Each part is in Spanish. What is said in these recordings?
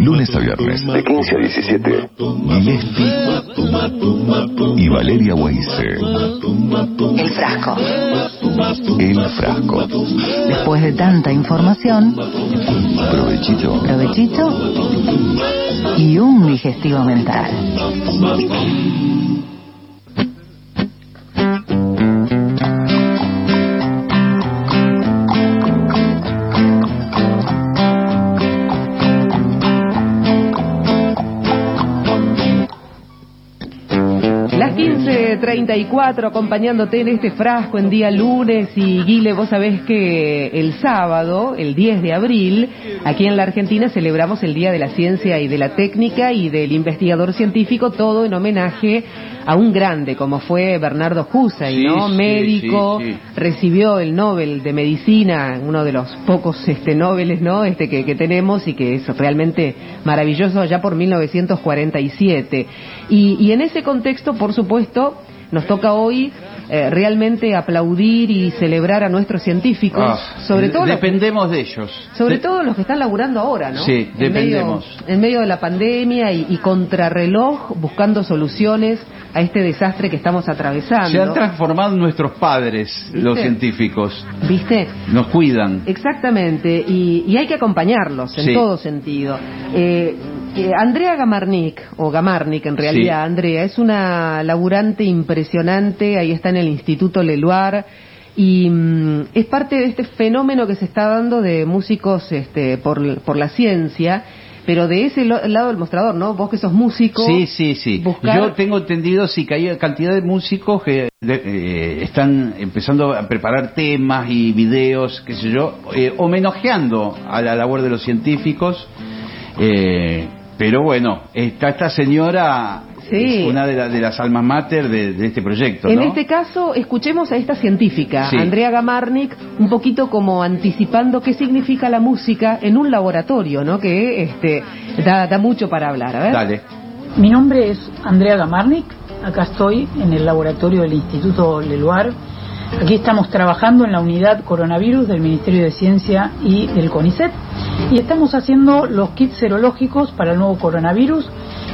Lunes a viernes, de 15 a 17. Gillespie y Valeria Weise. El frasco. El frasco. Después de tanta información, Provechito. provechito y un digestivo mental. Las 15.34 acompañándote en este frasco en día lunes y Guile, vos sabés que el sábado, el 10 de abril, aquí en la Argentina celebramos el Día de la Ciencia y de la Técnica y del Investigador Científico, todo en homenaje a un grande como fue Bernardo Hussein, Sí, ¿no? sí, Médico, sí. recibió el Nobel de Medicina, uno de los pocos este Nobeles, ¿no? Este que, que tenemos y que es realmente maravilloso allá por 1947. Y, y en ese contexto, por supuesto, nos toca hoy eh, realmente aplaudir y celebrar a nuestros científicos, Ah, sobre todo dependemos de ellos. sobre De- todo los que están laburando ahora, ¿no? Sí, En medio- dependemos. en medio de la pandemia y, y contrarreloj, buscando soluciones a este desastre que estamos atravesando. Se han transformado nuestros padres, los científicos. ¿Viste? Nos cuidan. Exactamente, y, y hay que acompañarlos en Sí. todo sentido. Eh, eh, Andrea Gamarnik, o Gamarnik en realidad, Sí. Andrea, es una laburante impresionante, ahí está en el Instituto Leluar, y mm, es parte de este fenómeno que se está dando de músicos este, por, por la ciencia, pero de ese lo- lado del mostrador, ¿no? Vos que sos músico. Sí, sí, sí. buscar- Yo tengo entendido, sí, que hay cantidad de músicos que de- eh, están empezando a preparar temas y videos, qué sé yo, eh, homenajeando a la labor de los científicos. eh, pero bueno, está esta señora, Sí. es una de, la- de las almas mater de, de este proyecto, En ¿no? este caso, escuchemos a esta científica, Sí. Andrea Gamarnik, un poquito como anticipando qué significa la música en un laboratorio, ¿no? Que este, da, da mucho para hablar. A ver. Dale. Mi nombre es Andrea Gamarnik, acá estoy en el laboratorio del Instituto Leluar. Aquí estamos trabajando en la unidad coronavirus del Ministerio de Ciencia y del CONICET y estamos haciendo los kits serológicos para el nuevo coronavirus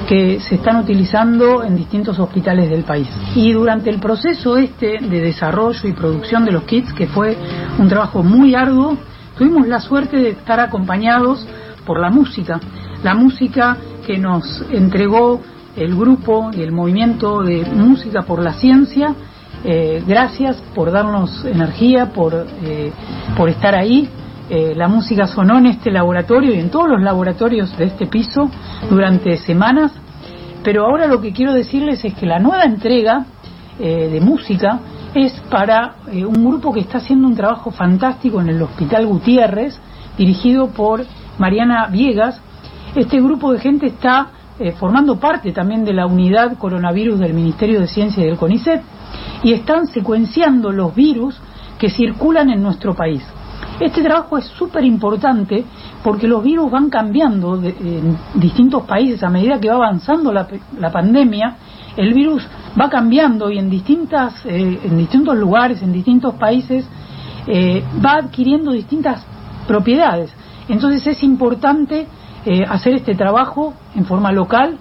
que se están utilizando en distintos hospitales del país. Y durante el proceso este de desarrollo y producción de los kits, que fue un trabajo muy arduo, tuvimos la suerte de estar acompañados por la música, la música que nos entregó el grupo y el movimiento de música por la ciencia. Eh, gracias por darnos energía, por, eh, por estar ahí. Eh, la música sonó en este laboratorio y en todos los laboratorios de este piso durante semanas. Pero ahora lo que quiero decirles es que la nueva entrega eh, de música es para eh, un grupo que está haciendo un trabajo fantástico en el Hospital Gutiérrez, dirigido por Mariana Viegas. Este grupo de gente está formando parte también de la unidad coronavirus del Ministerio de Ciencia y del CONICET y están secuenciando los virus que circulan en nuestro país. Este trabajo es súper importante porque los virus van cambiando en distintos países a medida que va avanzando la, la pandemia. El virus va cambiando y en, distintas, eh, en distintos lugares, en distintos países, eh, va adquiriendo distintas propiedades. Entonces es importante eh, hacer este trabajo en forma local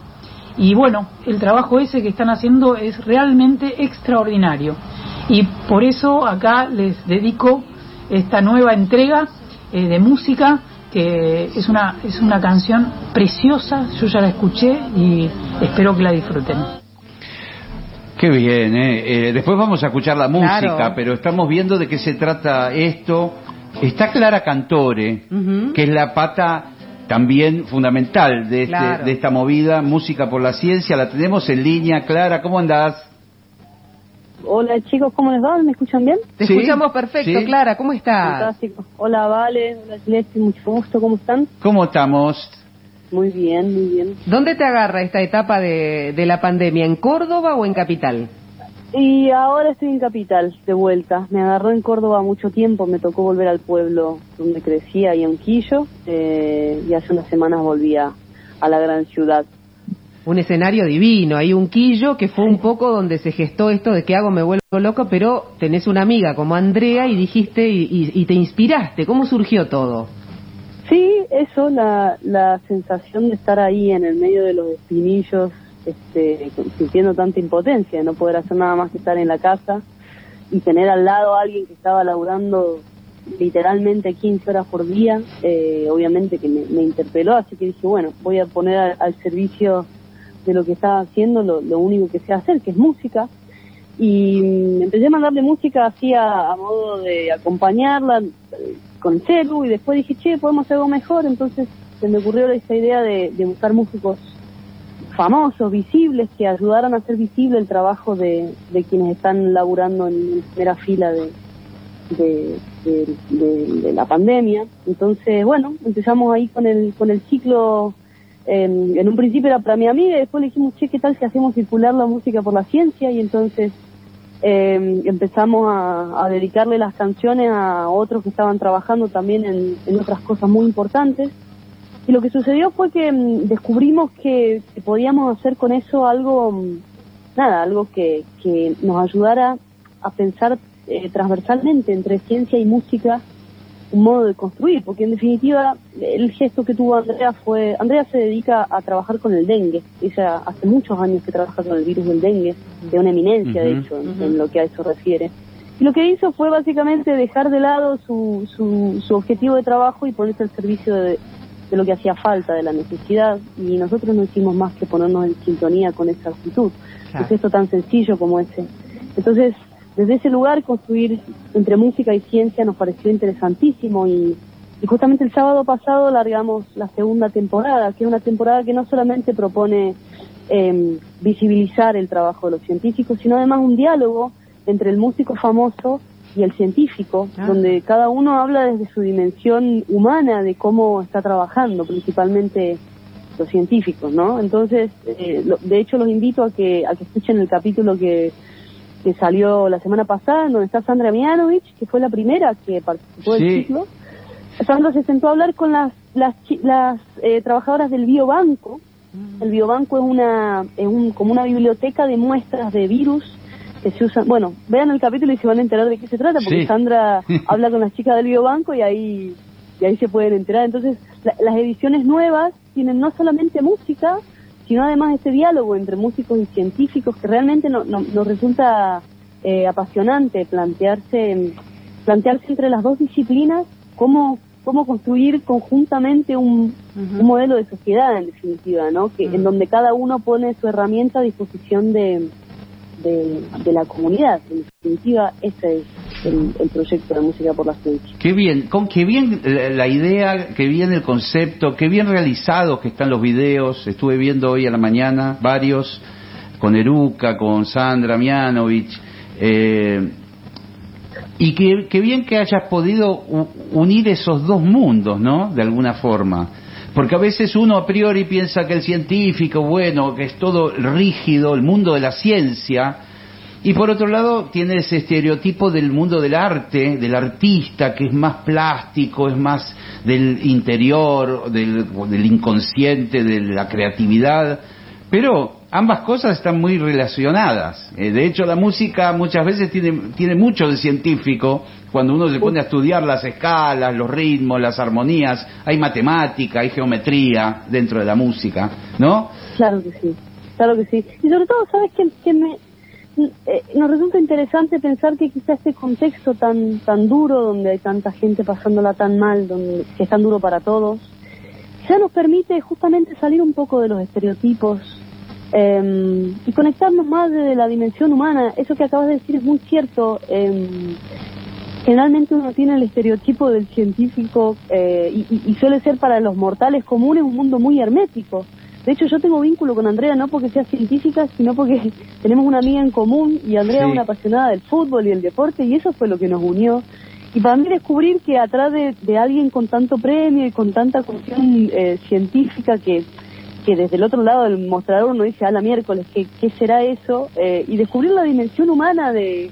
y bueno, el trabajo ese que están haciendo es realmente extraordinario. Y por eso acá les dedico esta nueva entrega eh, de música que es una, es una canción preciosa, yo ya la escuché y espero que la disfruten. Qué bien, ¿eh? Eh, Después vamos a escuchar la música, Claro. pero estamos viendo de qué se trata esto. Está Clara Cantore, que es la pata también fundamental de, este- Claro. de esta movida, Música por la Ciencia. La tenemos en línea. Clara, ¿cómo andás? Hola chicos, ¿cómo les va? ¿Me escuchan bien? Te Sí, escuchamos perfecto, sí. Clara, ¿cómo estás? Fantástico. Hola Vale, hola Celeste, mucho gusto, ¿cómo están? ¿Cómo estamos? Muy bien, muy bien. ¿Dónde te agarra esta etapa de, de la pandemia? ¿En Córdoba o en Capital? Y ahora estoy en Capital, de vuelta. Me agarró en Córdoba mucho tiempo, me tocó volver al pueblo donde crecí, ahí en Quillo, eh, y hace unas semanas volví a, a la gran ciudad. Un escenario divino, hay un quillo que fue un poco donde se gestó esto de que hago me vuelvo loco, pero tenés una amiga como Andrea y dijiste y, y- y te inspiraste. ¿Cómo surgió todo? Sí, eso, la, la sensación de estar ahí en el medio de los espinillos, este, sintiendo tanta impotencia, no poder hacer nada más que estar en la casa y tener al lado a alguien que estaba laburando literalmente 15 horas por día, eh, obviamente que me, interpeló, así que dije, bueno, voy a poner al, servicio de lo que estaba haciendo lo, único que sé hacer, que es música. Y mm, empecé a mandarle música así a, modo de acompañarla eh, con el celu y después dije, che, podemos hacer algo mejor, entonces se me ocurrió esta idea de, de buscar músicos famosos, visibles, que ayudaran a hacer visible el trabajo de, quienes están laburando en primera fila de, de, la pandemia. Entonces, bueno, empezamos ahí con el, con el ciclo. En, en un principio era para mi amiga y después le dijimos, che, ¿qué tal si hacemos circular la música por la ciencia? Y entonces eh, empezamos a, dedicarle las canciones a otros que estaban trabajando también en otras cosas muy importantes. Y lo que sucedió fue que mm, descubrimos que, que podíamos hacer con eso algo, mm, nada, algo que, que nos ayudara a pensar eh, transversalmente entre ciencia y música un modo de construir, porque en definitiva el gesto que tuvo Andrea fue, Andrea se dedica a trabajar con el dengue, ella hace muchos años que trabaja con el virus del dengue, de una eminencia de hecho en, en lo que a eso refiere. Y lo que hizo fue básicamente dejar de lado su, su, su objetivo de trabajo y ponerse al servicio de, de lo que hacía falta, de la necesidad, y nosotros no hicimos más que ponernos en sintonía con esa actitud. Claro. Un gesto tan sencillo como ese. Entonces, desde ese lugar, construir entre música y ciencia nos pareció interesantísimo y, y justamente el sábado pasado largamos la segunda temporada, que es una temporada que no solamente propone eh, visibilizar el trabajo de los científicos, sino además un diálogo entre el músico famoso y el científico, Ah. donde cada uno habla desde su dimensión humana de cómo está trabajando, principalmente los científicos, ¿no? Entonces, eh, lo- de hecho, los invito a que a que escuchen el capítulo que, que salió la semana pasada, en donde está Sandra Mianovich, que fue la primera que participó del Sí. ciclo. Sandra se sentó a hablar con las las, chi- las eh, trabajadoras del biobanco. El biobanco es una es un, como una biblioteca de muestras de virus que se usan. Bueno, vean el capítulo y se van a enterar de qué se trata, porque Sí. Sandra habla con las chicas del biobanco y ahí y ahí se pueden enterar. Entonces, la- las ediciones nuevas tienen no solamente música, sino además este diálogo entre músicos y científicos que realmente no- no- nos resulta eh, apasionante plantearse plantearse entre las dos disciplinas cómo cómo construir conjuntamente un, modelo de sociedad en definitiva, ¿no? Que en donde cada uno pone su herramienta a disposición de de, la comunidad. En definitiva, ese es el, proyecto de Música por la Ciencia. Qué bien, con qué bien la, la idea, qué bien el concepto, qué bien realizados que están los videos. Estuve viendo hoy a la mañana varios con Eruca, con Sandra Mianovich. eh, y qué, bien que hayas podido unir esos dos mundos, ¿no? De alguna forma. Porque a veces uno a priori piensa que el científico, bueno, que es todo rígido, el mundo de la ciencia, y por otro lado, tiene ese estereotipo del mundo del arte, del artista, que es más plástico, es más del interior, del, del inconsciente, de la creatividad. Pero ambas cosas están muy relacionadas. Eh, de hecho, la música muchas veces tiene, tiene mucho de científico. Cuando uno se pone a estudiar las escalas, los ritmos, las armonías, hay matemática, hay geometría dentro de la música, ¿no? Claro que sí, claro que sí. Y sobre todo, ¿sabes qué? Que me, eh, nos resulta interesante pensar que quizá este contexto tan tan duro, donde hay tanta gente pasándola tan mal, donde que es tan duro para todos, ya nos permite justamente salir un poco de los estereotipos eh, y conectarnos más desde la dimensión humana. Eso que acabas de decir es muy cierto. eh, generalmente uno tiene el estereotipo del científico eh, y, suele ser para los mortales comunes un mundo muy hermético. De hecho, yo tengo vínculo con Andrea no porque sea científica, sino porque tenemos una amiga en común y Andrea Sí. es una apasionada del fútbol y el deporte y eso fue lo que nos unió. Y para mí descubrir que atrás de, de alguien con tanto premio y con tanta cuestión eh, científica que, que desde el otro lado del mostrador uno dice, a la miércoles, ¿qué, qué será eso? Eh, y descubrir la dimensión humana de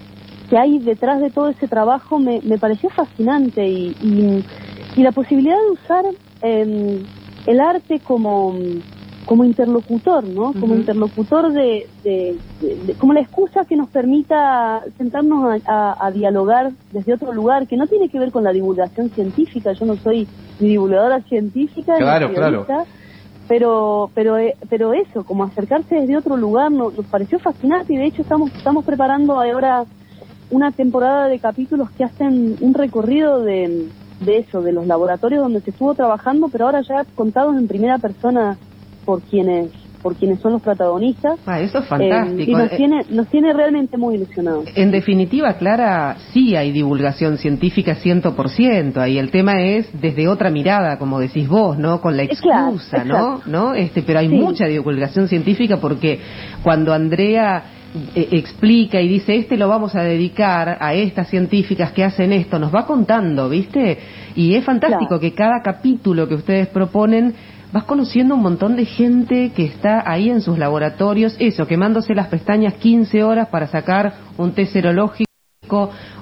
que hay detrás de todo ese trabajo me, me pareció fascinante y, y, y la posibilidad de usar eh, el arte como, como interlocutor, ¿no? Como interlocutor de, de- de- de- como la excusa que nos permita sentarnos a, a- a dialogar desde otro lugar, que no tiene que ver con la divulgación científica. Yo no soy ni divulgadora científica, ni Claro, pero pero eh, pero eso, como acercarse desde otro lugar, nos, nos pareció fascinante y de hecho estamos estamos preparando ahora una temporada de capítulos que hacen un recorrido de, de eso, de los laboratorios donde se estuvo trabajando, pero ahora ya contados en primera persona por quienes por quienes son los protagonistas. Ah, eso es Eh, fantástico. y nos Eh, tiene, nos tiene realmente muy ilusionados. En definitiva, Clara, sí hay divulgación científica 100%, ahí el tema es desde otra mirada, como decís vos, ¿no? Con la Eh, claro, excusa, ¿no? ¿no? Este, pero hay Sí. mucha divulgación científica porque cuando Andrea eh, explica y dice, este lo vamos a dedicar a estas científicas que hacen esto, nos va contando, ¿viste? Y es fantástico Claro. que cada capítulo que ustedes proponen vas conociendo un montón de gente que está ahí en sus laboratorios, eso, quemándose las pestañas 15 horas para sacar un test serológico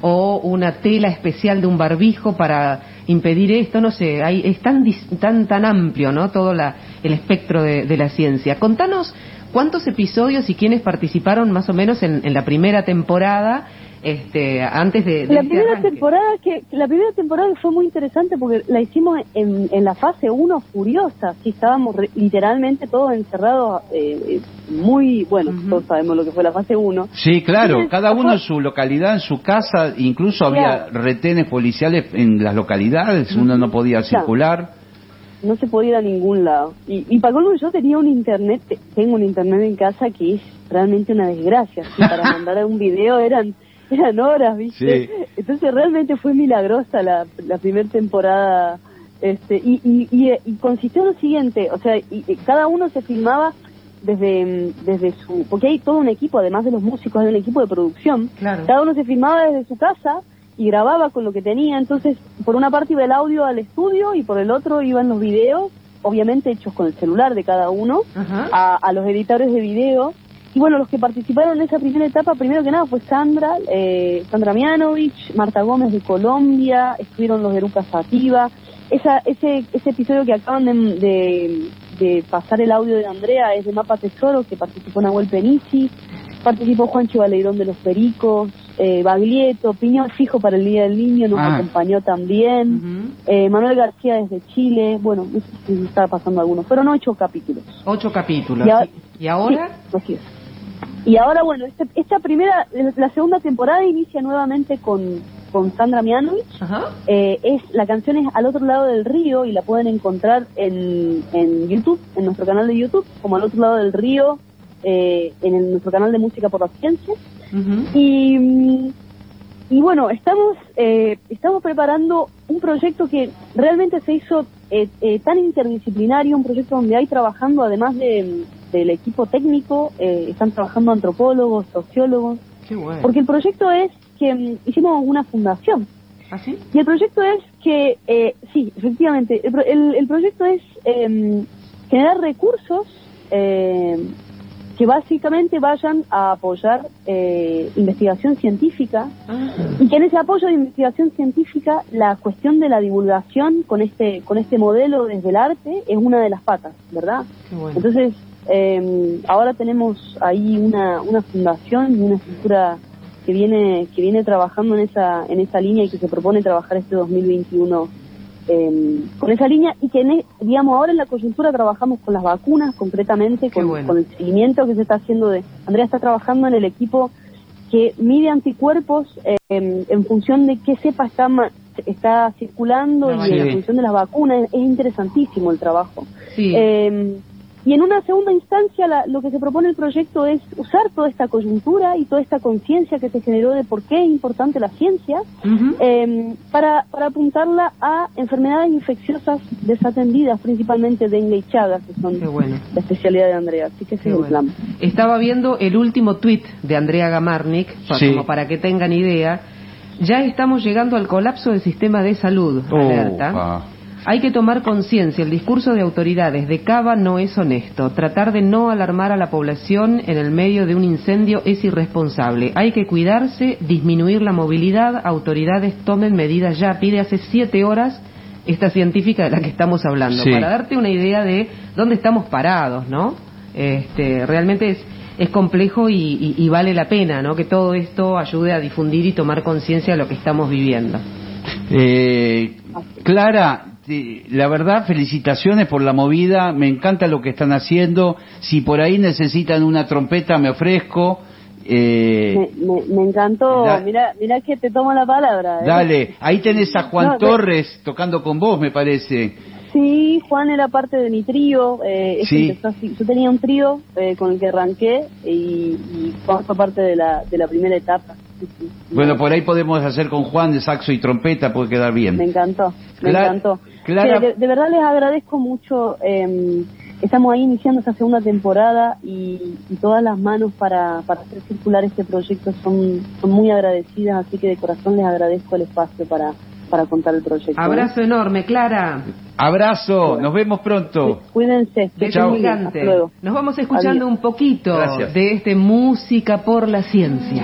o una tela especial de un barbijo para impedir esto, no sé, hay, es tan, tan, tan amplio, ¿no? Todo la, el espectro de, de la ciencia. Contanos cuántos episodios y quiénes participaron más o menos en, en la primera temporada, este, antes de, de La este primera arranque. temporada que la primera temporada fue muy interesante porque la hicimos en, en la fase 1 furiosa, sí estábamos re- literalmente todos encerrados eh, muy, bueno, todos sabemos lo que fue la fase 1. Sí, claro, cada uno fue- en su localidad, en su casa, incluso había Claro. retenes policiales en las localidades, uno no podía Claro. circular. no se podía ir a ningún lado. Y, y para colmo yo tenía un internet, te- tengo un internet en casa que es realmente una desgracia. Y para mandar un video eran eran horas, ¿viste? Sí. Entonces realmente fue milagrosa la, la primera temporada. este y, y, y, y consistió en lo siguiente, o sea, y, y cada uno se filmaba desde, mm, desde su... Porque hay todo un equipo, además de los músicos, hay un equipo de producción. Claro. Cada uno se filmaba desde su casa y grababa con lo que tenía. Entonces, por una parte iba el audio al estudio y por el otro iban los videos, obviamente hechos con el celular de cada uno, Ajá. a, a los editores de video. Y bueno, los que participaron en esa primera etapa, primero que nada fue Sandra, eh, Sandra Mianovich, Marta Gómez de Colombia, estuvieron los de Lucas Sativa. Esa, ese, ese episodio que acaban de, de, de pasar el audio de Andrea es de Mapa Tesoro, que participó Nahuel Penici, participó Juan Chivaleirón de los Pericos, eh, Baglietto, Piñón Fijo para el Día del Niño nos Ah. acompañó también, eh, Manuel García desde Chile, bueno, no sé si me estaba pasando algunos, fueron ocho capítulos. Ocho capítulos. Y a- ¿Y ahora? Sí, así es. Y ahora, bueno, este- esta primera, la segunda temporada inicia nuevamente con, con Sandra Mianovich. Eh, es La canción es Al otro lado del río y la pueden encontrar en, en YouTube, en nuestro canal de YouTube, como Al otro lado del río, eh, en el- nuestro canal de Música por la Ciencia. Y, mm, y bueno, estamos, eh, estamos preparando un proyecto que realmente se hizo eh, eh, tan interdisciplinario, un proyecto donde hay trabajando, además de, del equipo técnico, eh, están trabajando antropólogos, sociólogos, Qué bueno. porque el proyecto es que mm, hicimos una fundación. ¿Así? Y el proyecto es que, eh, sí, efectivamente, el, el- el proyecto es eh, generar recursos eh, que básicamente vayan a apoyar eh, investigación científica y que en ese apoyo de investigación científica la cuestión de la divulgación con este con este modelo desde el arte es una de las patas, ¿verdad? Qué bueno. Entonces, eh, ahora tenemos ahí una, una fundación y una estructura que viene que viene trabajando en esa en esa línea y que se propone trabajar este 2021 eh, con esa línea y que en e- digamos ahora en la coyuntura trabajamos con las vacunas concretamente con, bueno. con el seguimiento que se está haciendo de Andrea está trabajando en el equipo que mide anticuerpos eh, en, en función de qué cepa está ma- está circulando La y en función de las vacunas es interesantísimo el trabajo Sí. eh, y en una segunda instancia, la- lo que se propone el proyecto es usar toda esta coyuntura y toda esta conciencia que se generó de por qué es importante la ciencia eh, para, para apuntarla a enfermedades infecciosas desatendidas, principalmente dengue y chagas, que son bueno. la especialidad de Andrea. Así que es bueno. plan. Estaba viendo el último tuit de Andrea Gamarnik, pa- Sí. como para que tengan idea. Ya estamos llegando al colapso del sistema de salud, alerta. Hay que tomar conciencia, el discurso de autoridades de Cava no es honesto. Tratar de no alarmar a la población en el medio de un incendio es irresponsable. Hay que cuidarse, disminuir la movilidad, autoridades tomen medidas ya. Pide hace siete horas esta científica de la que estamos hablando, Sí. para darte una idea de dónde estamos parados, ¿no? Este, realmente es, es complejo y, y- y vale la pena, ¿no? Que todo esto ayude a difundir y tomar conciencia de lo que estamos viviendo. Eh, Clara, la verdad, felicitaciones por la movida, me encanta lo que están haciendo. Si por ahí necesitan una trompeta, me ofrezco. Eh, Me, me- me encantó. Da- Mira, mira que te tomo la palabra. ¿eh? dale, ahí tenés a Juan No, Torres tocando con vos, me parece. Sí, Juan era parte de mi trío. Eh, este Sí. empezó así. Yo tenía un trío eh, con el que arranqué y, y Juan fue parte de la, de la primera etapa. Bueno, por ahí podemos hacer con Juan de saxo y trompeta, puede quedar bien. Me encantó, me encantó. Clara- Sí, de, de verdad les agradezco mucho. eh, estamos ahí iniciando esta segunda temporada y, y todas las manos para, para hacer circular este proyecto son, son muy agradecidas, así que de corazón les agradezco el espacio para, para contar el proyecto. ¿eh? Abrazo enorme, Clara. Abrazo, nos vemos pronto. Cuídense. que gigante. Hasta luego. Nos vamos escuchando Adiós. un poquito Gracias. de este Música por la Ciencia.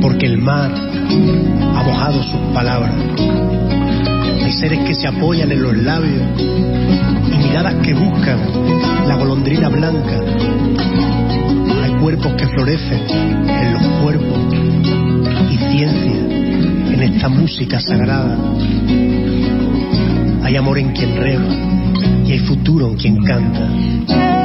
porque el mar ha mojado sus palabras. Hay seres que se apoyan en los labios y miradas que buscan la golondrina blanca. Hay cuerpos que florecen en los cuerpos y ciencia en esta música sagrada. Hay amor en quien rema y hay futuro en quien canta.